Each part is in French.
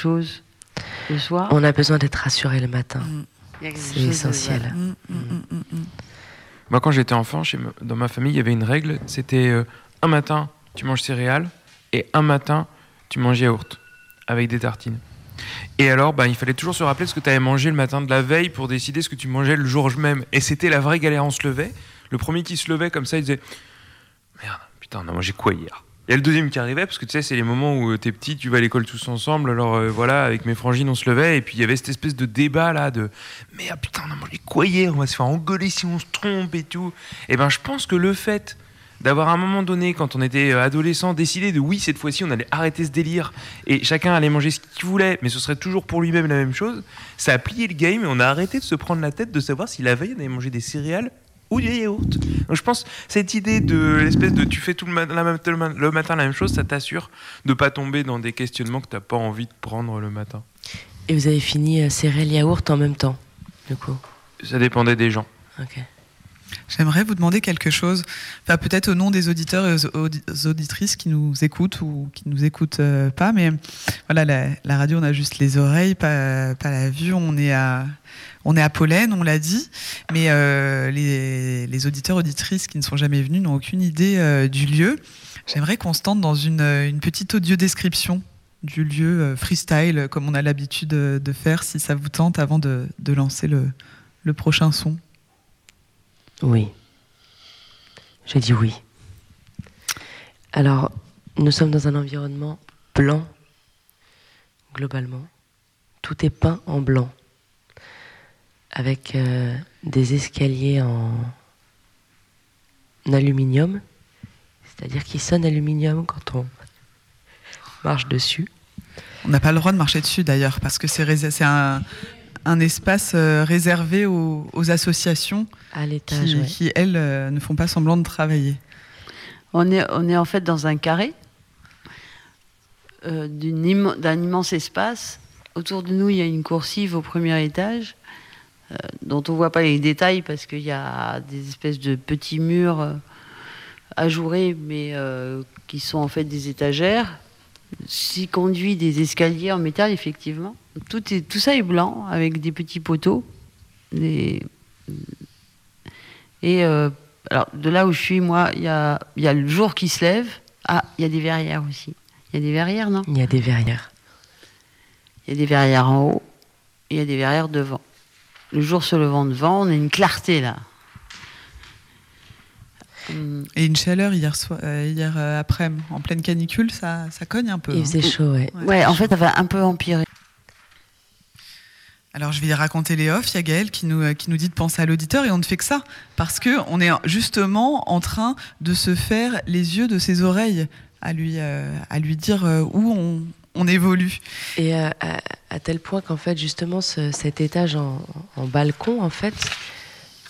chose le soir. On a besoin d'être rassuré le matin. Mm. C'est essentiel. Mm, mm. Moi, quand j'étais enfant, chez me- dans ma famille, il y avait une règle. C'était euh, un matin, tu manges céréales et un matin, tu manges yaourt avec des tartines. Et alors, bah, il fallait toujours se rappeler ce que tu avais mangé le matin de la veille pour décider ce que tu mangeais le jour même. Et c'était la vraie galère. On se levait. Le premier qui se levait comme ça, il disait Merde, putain, on a mangé quoi hier? Il y a le deuxième qui arrivait, parce que tu sais, c'est les moments où euh, t'es petit, tu vas à l'école tous ensemble. Alors euh, voilà, avec mes frangines, on se levait. Et puis il y avait cette espèce de débat là de Merde, putain, on a mangé quoi hier? On va se faire engueuler si on se trompe et tout. Et ben, je pense que le fait d'avoir à un moment donné, quand on était euh, adolescent, décidé de oui, cette fois-ci, on allait arrêter ce délire et chacun allait manger ce qu'il voulait, mais ce serait toujours pour lui-même la même chose, ça a plié le game et on a arrêté de se prendre la tête de savoir si la veille on avait mangé des céréales ou des yaourts. Donc je pense cette idée de l'espèce de tu fais tout le, ma- la même- le ma- le matin la même chose, ça t'assure de pas tomber dans des questionnements que t'as pas envie de prendre le matin. Et vous avez fini euh, céréales yaourt en même temps, du coup? Ça dépendait des gens. Ok. J'aimerais vous demander quelque chose, peut-être au nom des auditeurs et aux audi- aux auditrices qui nous écoutent ou qui nous écoutent euh, pas, mais voilà, la, radio, on a juste les oreilles, pas, la vue, on est à, on est à Pollen, on l'a dit, mais euh, les, les auditeurs auditrices qui ne sont jamais venus n'ont aucune idée euh, du lieu. J'aimerais qu'on se tente dans une, petite audio description du lieu freestyle, comme on a l'habitude de, faire, si ça vous tente, avant de, lancer le prochain son. Oui. Je dis oui. Alors, nous sommes dans un environnement blanc, globalement. Tout est peint en blanc, avec euh, des escaliers en aluminium, c'est-à-dire qui sonnent aluminium quand on marche dessus. On n'a pas le droit de marcher dessus d'ailleurs, parce que c'est un, un espace euh, réservé aux, aux associations À l'étage, qui, ouais. qui, elles, euh, ne font pas semblant de travailler. On est, on est en fait dans un carré euh, d'un immense espace. Autour de nous, il y a une coursive au premier étage, euh, dont on ne voit pas les détails parce qu'il y a des espèces de petits murs euh, ajourés, mais euh, qui sont en fait des étagères. S'y conduit des escaliers en métal, effectivement. Tout, est, tout ça est blanc, avec des petits poteaux. Des... Et euh, alors, de là où je suis, moi, il y a, il y a le jour qui se lève. Ah, il y a des verrières aussi. Il y a des verrières, non? Il y a des verrières. Il y a des verrières en haut et il y a des verrières devant. Le jour se levant devant, on a une clarté là. Hum, Et une chaleur hier, soir, euh, hier euh, après, en pleine canicule, ça, ça cogne un peu. Il hein. faisait chaud, ouais. Ouais, en fait, ça va un peu empirer. Alors je vais raconter les offs. Il y a Gaël qui nous, euh, qui nous dit de penser à l'auditeur et on ne fait que ça parce que on est justement en train de se faire les yeux de ses oreilles à lui, euh, à lui dire euh, où on, évolue. Et à, tel point qu'en fait, justement, ce- cet étage en, balcon, en fait,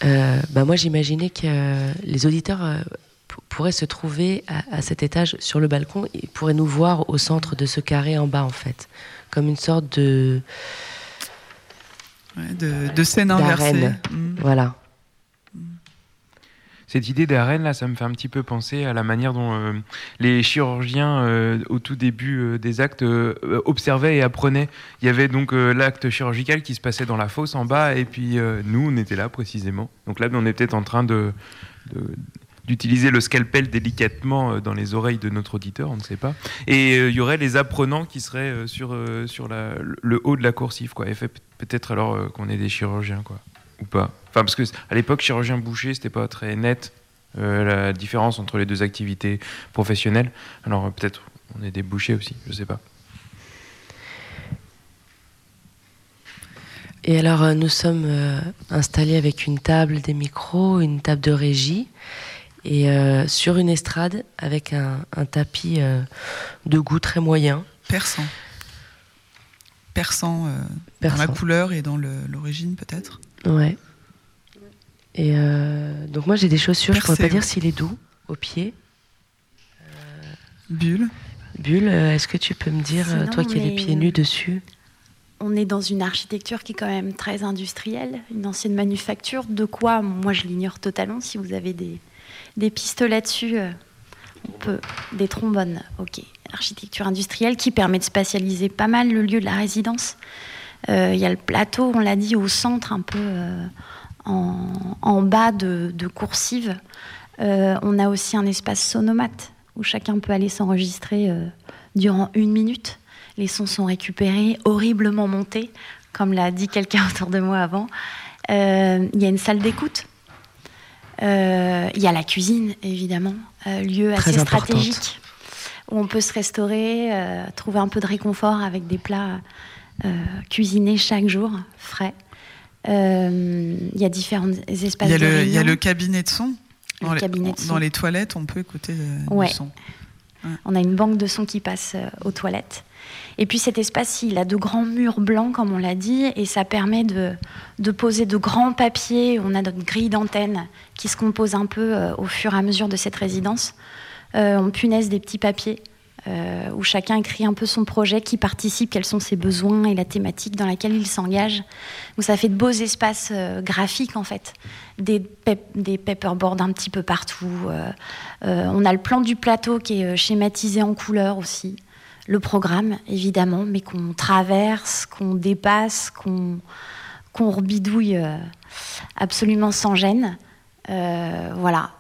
bah moi j'imaginais que les auditeurs pourraient se trouver à, à cet étage sur le balcon et pourraient nous voir au centre de ce carré en bas, en fait, comme une sorte de. Ouais, de, de scène inversée. D'arène. Mm. Voilà. Cette idée d'arène, là, ça me fait un petit peu penser à la manière dont euh, les chirurgiens, euh, au tout début euh, des actes, observaient et apprenaient. Il y avait donc euh, l'acte chirurgical qui se passait dans la fosse en bas, et puis euh, nous, on était là précisément. Donc là, on est peut-être en train de, de- d'utiliser le scalpel délicatement euh, dans les oreilles de notre auditeur, on ne sait pas. Et euh, il y aurait les apprenants qui seraient euh, sur, sur le haut de la coursive, quoi. Et peut-être alors qu'on est des chirurgiens, quoi ou pas Enfin, parce que à l'époque, chirurgien boucher, c'était pas très net la différence entre les deux activités professionnelles. Alors peut-être on est des bouchers aussi, je sais pas. Et alors, nous sommes installés avec une table, des micros, une table de régie, et euh, sur une estrade avec un, un tapis euh, de goût très moyen. Perçant. Perçant, euh, dans la couleur et dans l'origine peut-être. Ouais. Et euh, donc moi j'ai des chaussures, je pourrais Percé, pas dire s'il est doux au pied. Bulle. Bulle, est-ce que tu peux me dire, Sinon, toi qui as les pieds nus dessus? On est dans une architecture qui est quand même très industrielle, une ancienne manufacture. De quoi, moi je l'ignore totalement. Si vous avez des, des pistes là-dessus, euh, On peut, des trombones, ok. Architecture industrielle qui permet de spatialiser pas mal le lieu de la résidence. Euh, il y a le plateau, on l'a dit, au centre, un peu euh, en, bas de, coursive. On a aussi un espace sonomate où chacun peut aller s'enregistrer durant une minute. Les sons sont récupérés, horriblement montés, comme l'a dit quelqu'un autour de moi avant. Il y a une salle d'écoute. Il y a la cuisine, évidemment, lieu assez stratégique où on peut se restaurer, trouver un peu de réconfort avec des plats euh, cuisiner chaque jour, frais. Euh, il y a différents espaces il y a le, Il y a le cabinet de son. Dans, les, de dans les toilettes, on peut écouter euh, du son. On a une banque de son qui passe aux toilettes. Et puis cet espace, il a de grands murs blancs, comme on l'a dit, et ça permet de, poser de grands papiers. On a notre grille d'antenne qui se compose un peu au fur et à mesure de cette résidence. on punaise des petits papiers euh, où chacun écrit un peu son projet, qui participe, quels sont ses besoins et la thématique dans laquelle il s'engage. Donc ça fait de beaux espaces euh, graphiques en fait, des, paperboards un petit peu partout. Euh, on a le plan du plateau qui est schématisé en couleurs aussi. Le programme évidemment, mais qu'on traverse, qu'on dépasse, qu'on qu'on rebidouille absolument sans gêne. voilà,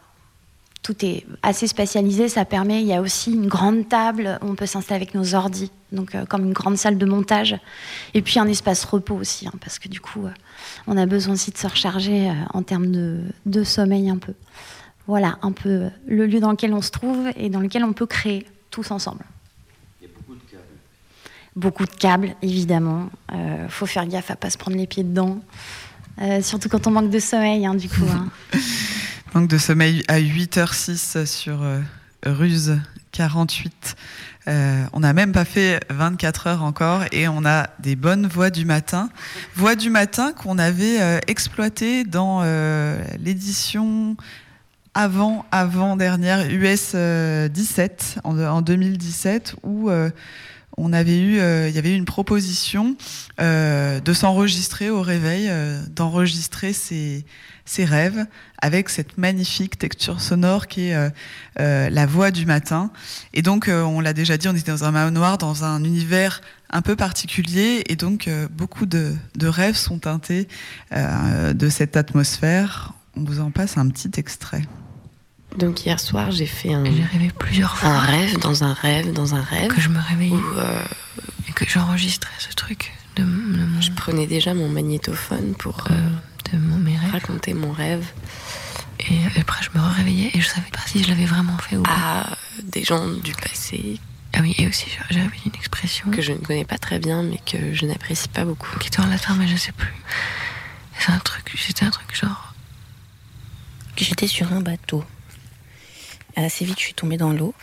tout est assez spatialisé. Ça permet, il y a aussi une grande table où on peut s'installer avec nos ordis, donc euh, comme une grande salle de montage. Et puis un espace repos aussi, hein, parce que du coup, euh, on a besoin aussi de se recharger euh, en termes de, sommeil un peu. Voilà un peu le lieu dans lequel on se trouve et dans lequel on peut créer tous ensemble. Il y a beaucoup de câbles. Beaucoup de câbles, évidemment. Il faut faire gaffe à pas se prendre les pieds dedans. surtout quand on manque de sommeil, hein, du coup. Hein. Manque de sommeil à 8h06 sur euh, Ruse 48. Euh, on n'a même pas fait 24 heures encore et on a des bonnes voix du matin. Voix du matin qu'on avait euh, exploitées dans l'édition avant, avant dernière US 17 en, en, 2017 où on avait eu, il y avait eu une proposition de s'enregistrer au réveil, d'enregistrer ses, rêves avec cette magnifique texture sonore qui est euh, euh, la voix du matin. Et donc, euh, on l'a déjà dit, on était dans un manoir, dans un univers un peu particulier, et donc beaucoup de, rêves sont teintés de cette atmosphère. On vous en passe un petit extrait. Donc hier soir, j'ai fait un. J'ai rêvé plusieurs fois. Un rêve dans un rêve dans un rêve. Que je me réveillais. et que j'enregistrais ce truc. De, Je prenais déjà mon magnétophone pour mes rêves. Raconter mon rêve. Et après, je me réveillais et je savais pas si je l'avais vraiment fait ou pas. À des gens du passé. Ah oui, et aussi j'avais une expression. Que je ne connais pas très bien, mais que je n'apprécie pas beaucoup. Qui était en latin, mais je sais plus. C'est un truc, c'était un truc genre. J'étais sur un bateau. Assez vite, je suis tombée dans l'eau.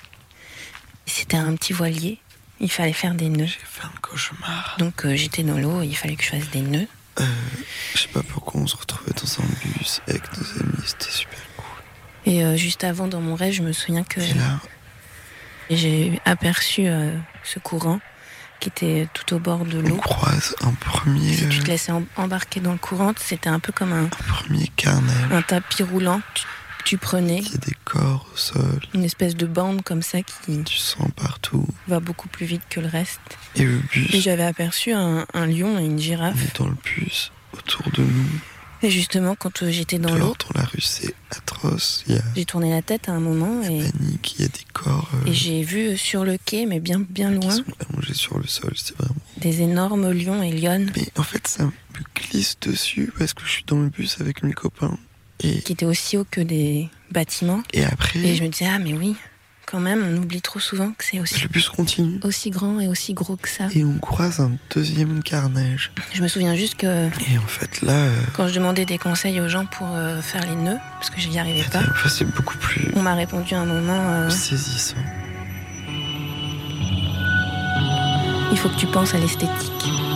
C'était un petit voilier. Il fallait faire des nœuds. J'ai fait un cauchemar. Donc euh, j'étais dans l'eau, il fallait que je fasse des nœuds. Euh, je sais pas pourquoi on se retrouvait dans un bus avec nos amis, c'était super cool. Et euh, juste avant, dans mon rêve, je me souviens que j'ai aperçu euh, ce courant qui était tout au bord de l'eau. On croise un premier. Si tu te laissais embarquer dans le courant, c'était un peu comme un, un premier carnel. Un tapis roulant tu prenais. Il y a des corps au sol. Une espèce de bande comme ça qui. Tu sens partout. Va beaucoup plus vite que le reste. Et le bus. Et j'avais aperçu un, lion et une girafe. On est dans le bus, autour de nous. Et justement, quand euh, j'étais dans l'eau. dans la rue, c'est atroce. J'ai tourné la tête à un moment et. Panique, il y a des corps. Euh, et j'ai vu euh, sur le quai, mais bien, bien loin. Qui sont allongés sur le sol, c'est vraiment. Des énormes lions et lionnes. Mais en fait, ça me glisse dessus parce que je suis dans le bus avec mes copains. Et... Qui était aussi haut que des bâtiments. Et après. Et je me disais, ah, mais oui, quand même, on oublie trop souvent que c'est aussi. Le bus continue. Aussi grand et aussi gros que ça. Et on croise un deuxième carnage. Je me souviens juste que. Et en fait, là. Euh, quand je demandais des conseils aux gens pour euh, faire les nœuds, parce que je n'y arrivais pas. Enfin, c'est beaucoup plus. On m'a répondu à un moment. Euh, saisissant. Il faut que tu penses à l'esthétique.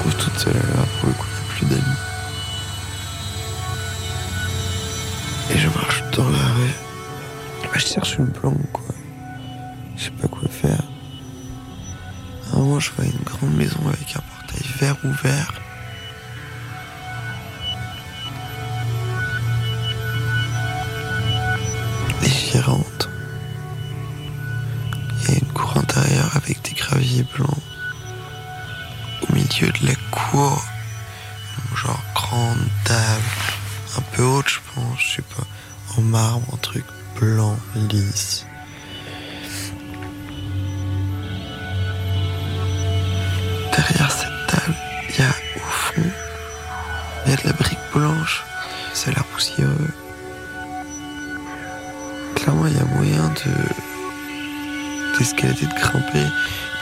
Retrouve toute seule là pour le coup, plus d'amis. Et je marche dans la rue. Bah, je cherche une planque, quoi. Je sais pas quoi faire. À un moment, je vois une grande maison avec un portail vert ouvert. Et. Il y a une cour intérieure avec des graviers blancs. La genre grande table, un peu haute, je pense, je sais pas, en marbre, un truc blanc, lisse. Derrière cette table, il y a au fond, il y a de la brique blanche. Ça a l'air poussiéreux. Clairement, il y a moyen de d'escalader, de grimper,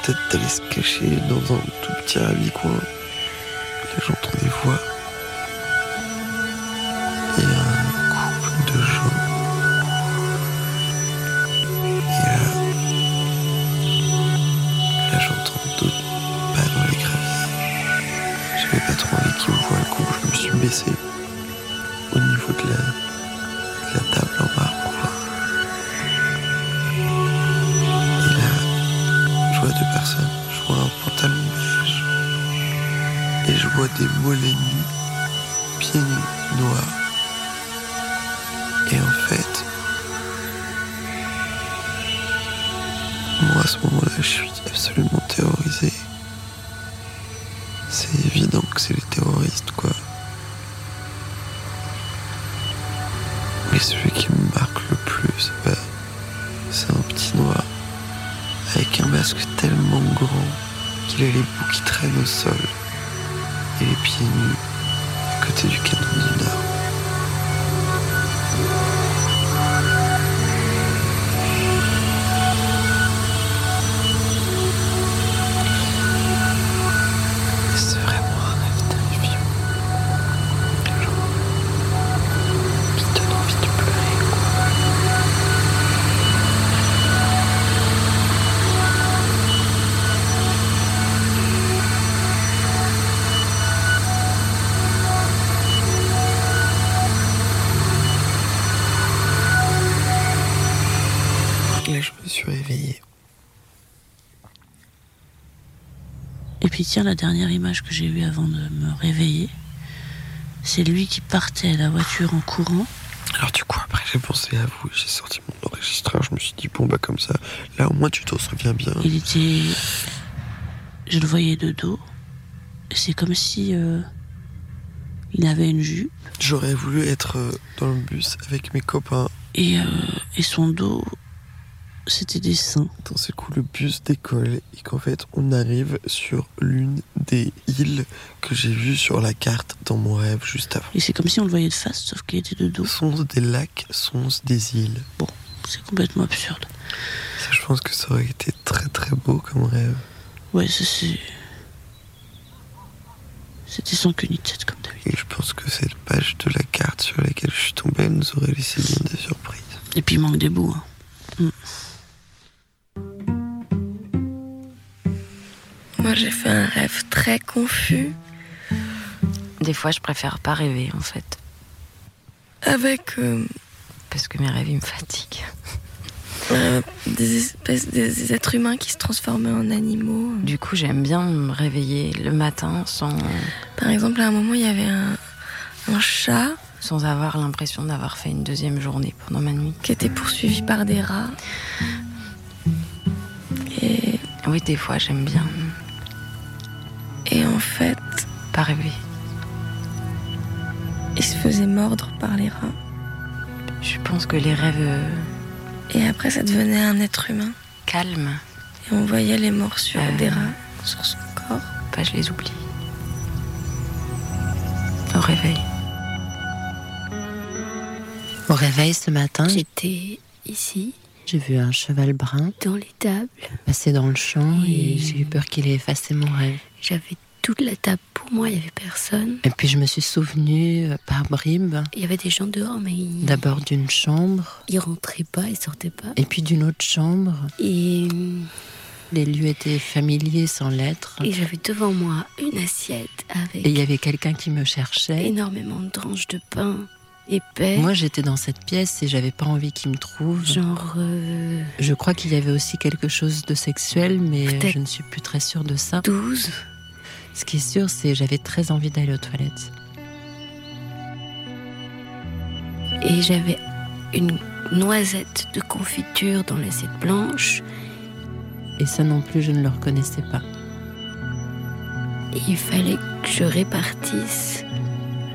peut-être d'aller se cacher dans un tout petit ravi-coin. Là, j'entends des voix. Il y a un couple de gens. Et là, là j'entends d'autres pas dans les graviers. J'avais pas trop envie qu'ils me voient le coup. Je me suis baissé au niveau de la, de la table Des mollets nus, pieds nus, noirs. Et en fait, moi à ce moment-là, je suis absolument terrorisé. C'est évident que c'est les terroristes, quoi. Mais celui qui me marque le plus, bah, c'est un petit noir avec un masque tellement grand qu'il a les bouts qui traînent au sol et les pieds nus à côté du canon du Nord. Tiens, la dernière image que j'ai vue avant de me réveiller, c'est lui qui partait à la voiture en courant. Alors du coup, après, j'ai pensé à vous. J'ai sorti mon enregistreur. Je me suis dit, bon, bah comme ça, là, au moins, tu t'en souviens bien. Il était... Je le voyais de dos. C'est comme si euh, il avait une jupe J'aurais voulu être euh, dans le bus avec mes copains. et, euh, et son dos, c'était des seins. Dans ce coup, le bus décolle et qu'en fait, on arrive sur l'une des îles que j'ai vues sur la carte dans mon rêve juste avant. Et c'est comme si on le voyait de face, sauf qu'il était de dos. Sont des lacs, sont des îles. C'est complètement absurde. Ça, je pense que ça aurait été très très beau comme rêve. Ouais, ça c'est. C'était sans queue ni tête, comme d'habitude. Et je pense que cette page de la carte sur laquelle je suis tombé nous aurait laissé bien des surprises. Et puis il manque des bouts. hein. Moi, j'ai fait un rêve très confus Des fois, je préfère pas rêver, en fait. avec euh, Parce que mes rêves, ils me fatiguent. euh, des espèces des êtres humains qui se transformaient en animaux. Du coup, j'aime bien me réveiller le matin sans, Par exemple, à un moment, il y avait un, un chat sans avoir l'impression d'avoir fait une deuxième journée pendant ma nuit. qui était poursuivi par des rats. Et, Oui, des fois, j'aime bien et en fait, pas rêver. il se faisait mordre par les rats. Je pense que les rêves euh, Et après, ça devenait un être humain. calmes, Et on voyait les morsures Euh. des rats sur son corps. bah, je les oublie. Au réveil. Au réveil ce matin, J'étais ici, j'ai vu un cheval brun dans les tables. passer dans le champ et Et- j'ai eu peur qu'il ait effacé mon rêve. J'avais toute la table pour moi, il n'y avait personne. Et puis je me suis souvenue euh, par bribes. Il y avait des gens dehors, mais ils... D'abord d'une chambre. Ils rentraient pas, ils sortaient pas. Et puis d'une autre chambre. Et les lieux étaient familiers sans lettres. Et j'avais devant moi une assiette avec. Et il y avait quelqu'un qui me cherchait. Énormément de tranches de pain épais. Moi, j'étais dans cette pièce et j'avais pas envie qu'il me trouve. Genre. Euh... Je crois qu'il y avait aussi quelque chose de sexuel, mais je ne suis plus très sûre de ça. 12 Ce qui est sûr, c'est j'avais très envie d'aller aux toilettes. Et j'avais une noisette de confiture dans l'assiette blanche et ça non plus, je ne le reconnaissais pas. Et il fallait que je répartisse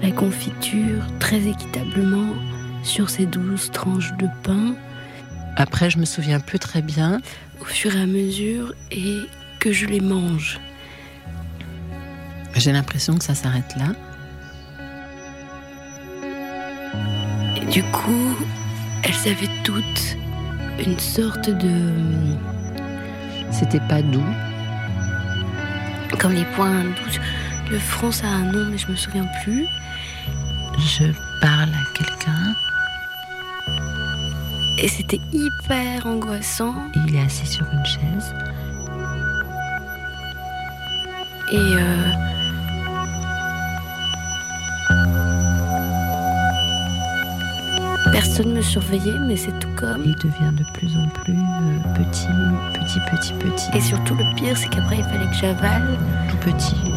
la confiture très équitablement sur ces douze tranches de pain. Après, je me souviens plus très bien. Au fur et à mesure, et que je les mange. J'ai l'impression que ça s'arrête là. Et du coup, elles avaient toutes une sorte de c'était pas doux. Comme les points doux. Le front, ça a un nom, mais je me souviens plus. Je parle à quelqu'un. Et c'était hyper angoissant. il est assis sur une chaise. Et euh, Personne ne me surveillait, mais c'est tout comme. Il devient de plus en plus euh, petit, petit, petit, petit. Et surtout, le pire, c'est qu'après, il fallait que j'avale. Tout petit.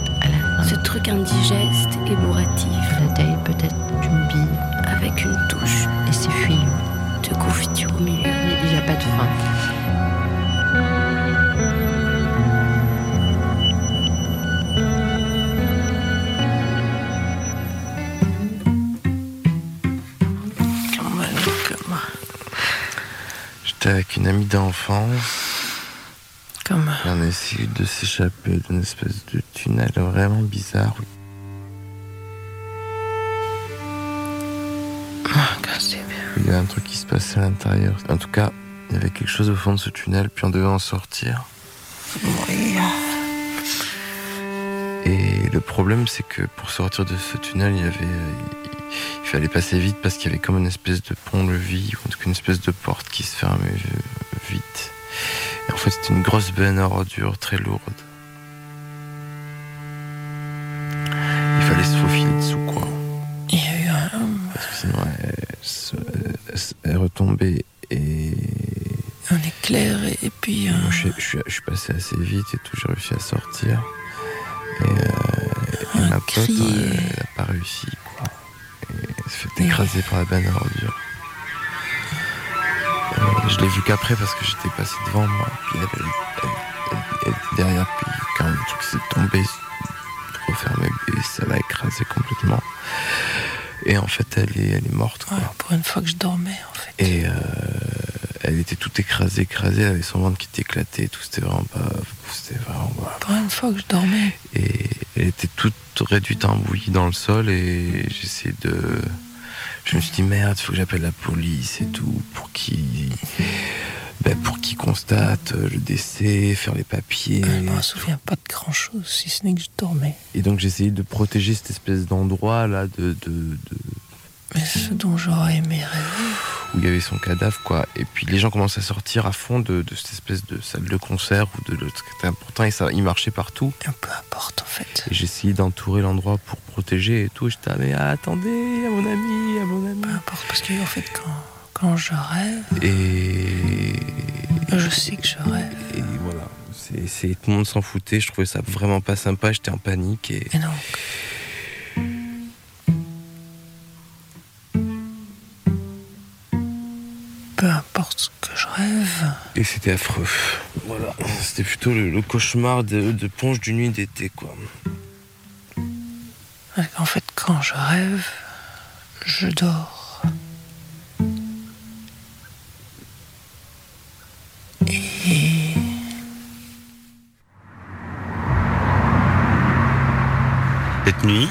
Ce truc indigeste et bourratif. La taille peut-être d'une bille. Avec une touche. Et c'est fuyant. De confiture au milieu? Il n'y a pas de fin. avec une amie d'enfance. On a essayé de s'échapper d'une espèce de tunnel vraiment bizarre. Il y a un truc qui se passait à l'intérieur. En tout cas, il y avait quelque chose au fond de ce tunnel, puis on devait en sortir. Et le problème, c'est que pour sortir de ce tunnel, il y avait, il fallait passer vite parce qu'il y avait comme une espèce de pont-levis, ou en tout cas une espèce de porte qui se fermait vite. Et fait, c'était une grosse benne à ordures très lourde. Il fallait se faufiler dessous, quoi. Il y a eu un. Parce que sinon, elle, est retombée et. Un éclair, et puis. Moi, je, suis passé assez vite et tout, j'ai réussi à sortir. Et, euh, ma pote, elle n'a pas réussi s'est fait écraser par la benne à ordures. Je l'ai vu qu'après parce que j'étais passé devant moi, puis elle, était derrière, puis quand le truc s'est tombé, refermé, et ça l'a écrasé complètement. Et en fait, elle est, elle est morte. pour une fois que je dormais, en fait. Et euh, elle était toute écrasée, écrasée, elle avait son ventre qui était éclaté, tout c'était vraiment pas. C'était vraiment. Pour une fois que je dormais. Et elle était toute réduite en bouillie dans le sol, et j'essayais de. Je me suis dit merde, il faut que j'appelle la police et tout pour qu'ils ben, pour qu'ils constatent le décès, faire les papiers. je me souviens pas de grand chose, si ce n'est que je dormais. Et donc j'essayais de protéger cette espèce d'endroit là de, de, de, Mais ce dont j'aurais aimé rêver. Où il y avait son cadavre, quoi. Et puis les gens commencent à sortir à fond de, de cette espèce de salle de concert ou de l'autre. C'était important et ça, il marchait partout. Un peu importe en fait. Et j'essayais d'entourer l'endroit pour protéger et tout. J'étais, ah, mais attendez, à mon ami, à mon ami. Peu importe, parce que en fait, quand, quand je rêve. Et. Je sais que je rêve. Et voilà. C'est, tout le monde s'en foutait. Je trouvais ça vraiment pas sympa. J'étais en panique. Et, et non. Rêve. Et c'était affreux. Voilà, c'était plutôt le, cauchemar de, de, ponge d'une nuit d'été, quoi. En fait, quand je rêve, je dors. Et... Cette nuit,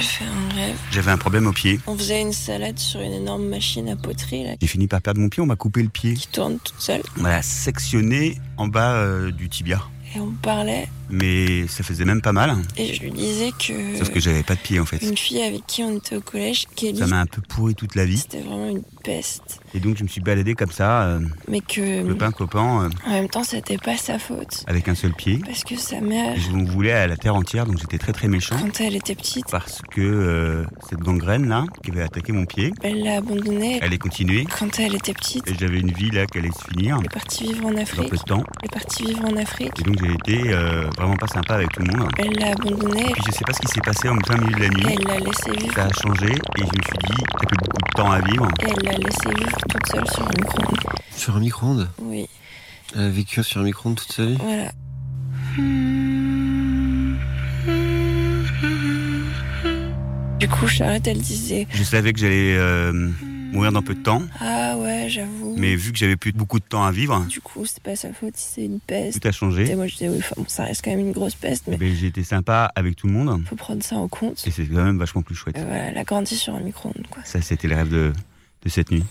j'ai fait un rêve. J'avais un problème au pied. On faisait une salade sur une énorme machine à poterie. J'ai fini par perdre mon pied, on m'a coupé le pied. Qui tourne toute seule. On m'a sectionné en bas euh, du tibia. Et on parlait mais ça faisait même pas mal. Et je lui disais que. Sauf que j'avais pas de pied en fait. Une fille avec qui on était au collège, Kelly. Ça m'a un peu pourri toute la vie. C'était vraiment une peste. Et donc je me suis baladé comme ça, euh, Mais que. copain copain, euh, En même temps, c'était pas sa faute. avec un seul pied. Parce que sa mère, Je m'en voulais à la terre entière, donc j'étais très très méchant. quand elle était petite, Parce que euh, cette gangrène là, qui avait attaqué mon pied, elle l'a abandonnée. elle est continuée. Quand elle était petite, Et j'avais une vie là qui allait se finir elle est partie vivre en dans Afrique. peu de temps. Elle est partie vivre en Afrique. Et donc j'ai été euh, vraiment pas sympa avec tout le monde. Elle l'a abandonnée. Puis je sais pas ce qui s'est passé en plein milieu de la nuit. Elle l'a laissé vivre. Ça a changé et je me suis dit, t'as plus beaucoup de temps à vivre. Elle l'a laissé vivre toute seule sur un micro-ondes. Sur un micro-ondes Oui, Elle a vécu sur un micro-ondes toute sa vie voilà. Du coup, Charlotte, elle disait Je savais que j'allais euh, mourir dans peu de temps, Ah ouais, j'avoue. mais vu que j'avais plus beaucoup de temps à vivre, Du coup, c'est pas sa faute si c'est une peste. tout a changé. Et moi, je disais, oui, enfin, bon, ça reste quand même une grosse peste, mais Ben, j'ai été sympa avec tout le monde faut prendre ça en compte. et c'est quand même vachement plus chouette. Et voilà, elle a grandi sur un micro-ondes, quoi. Ça, c'était le rêve de, de cette nuit.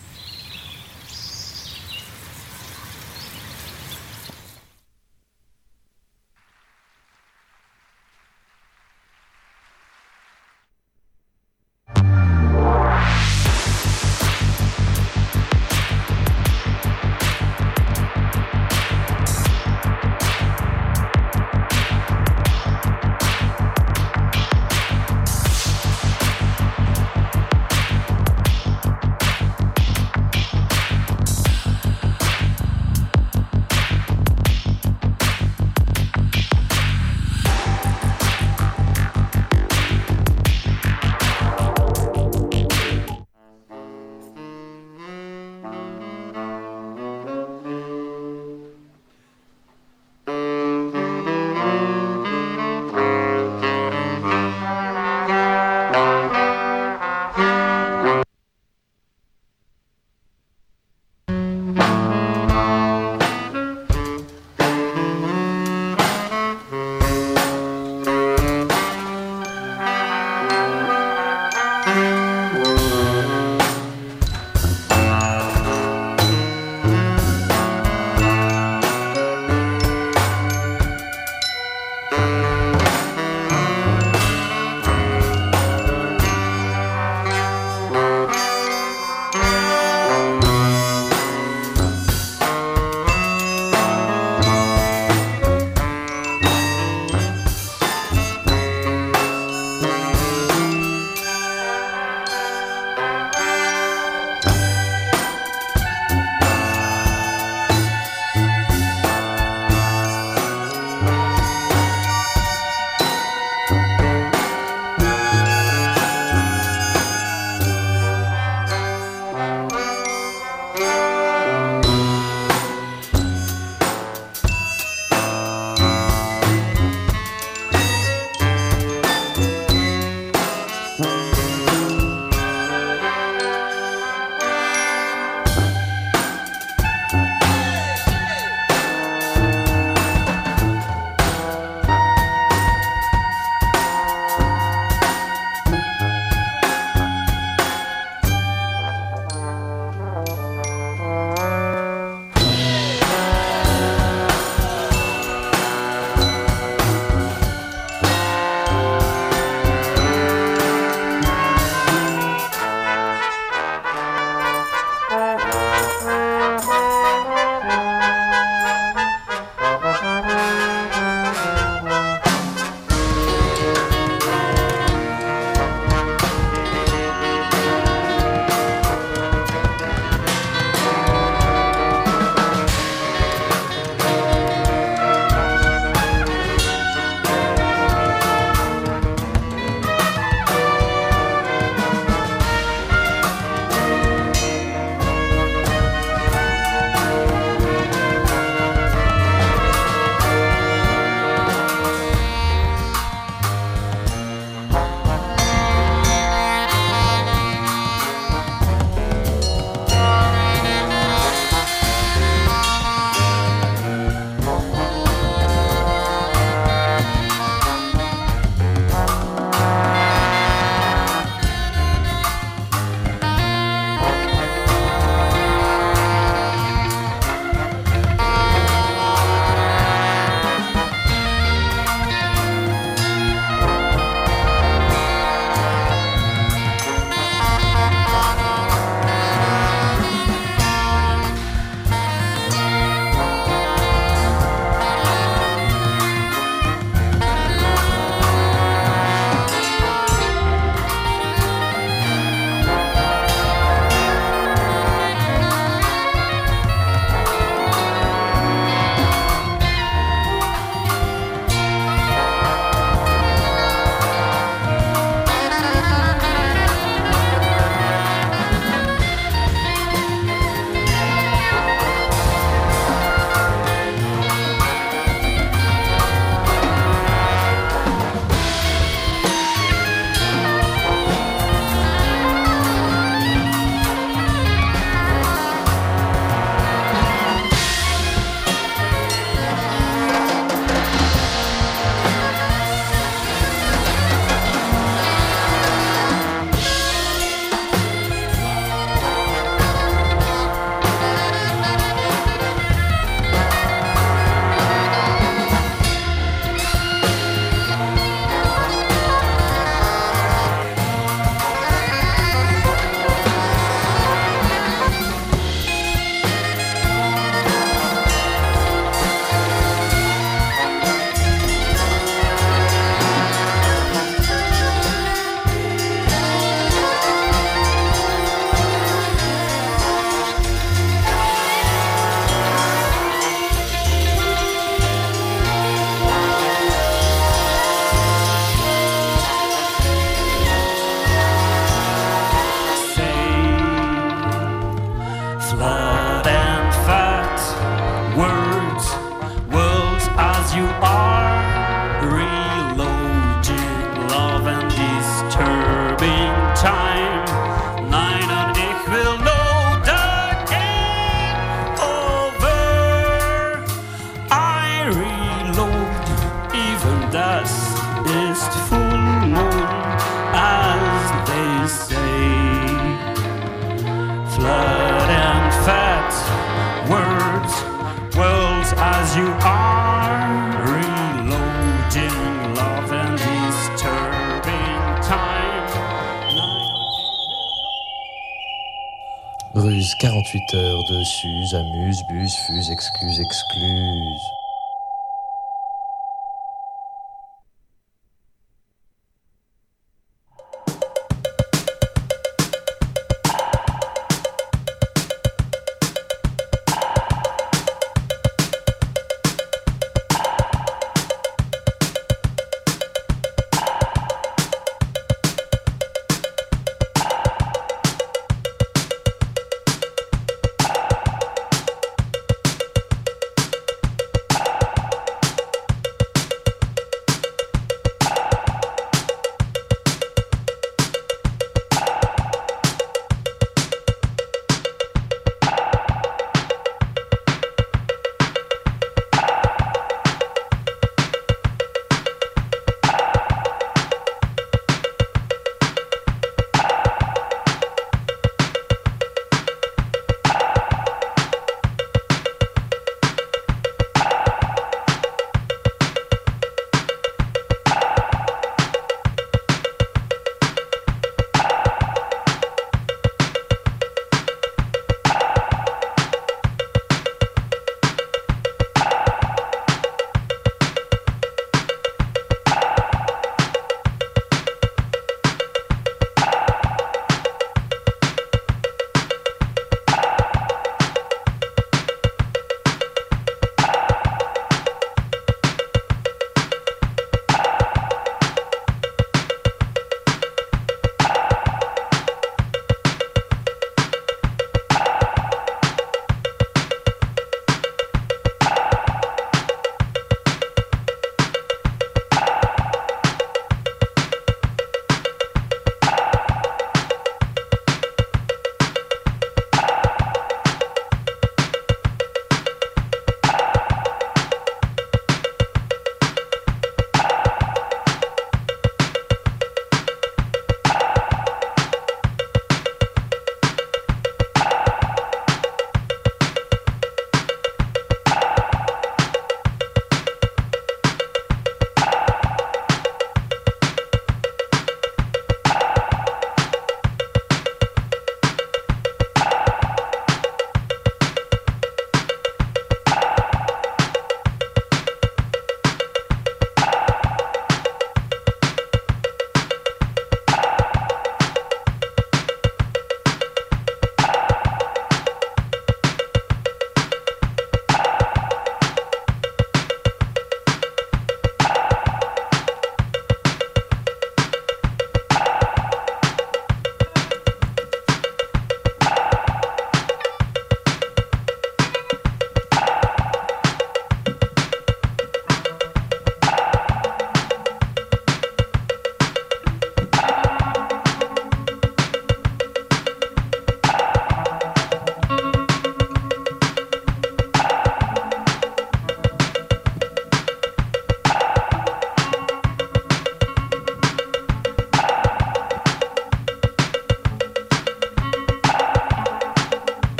48 heures de Suse, amuse, bus, fuse, excuse, excluse.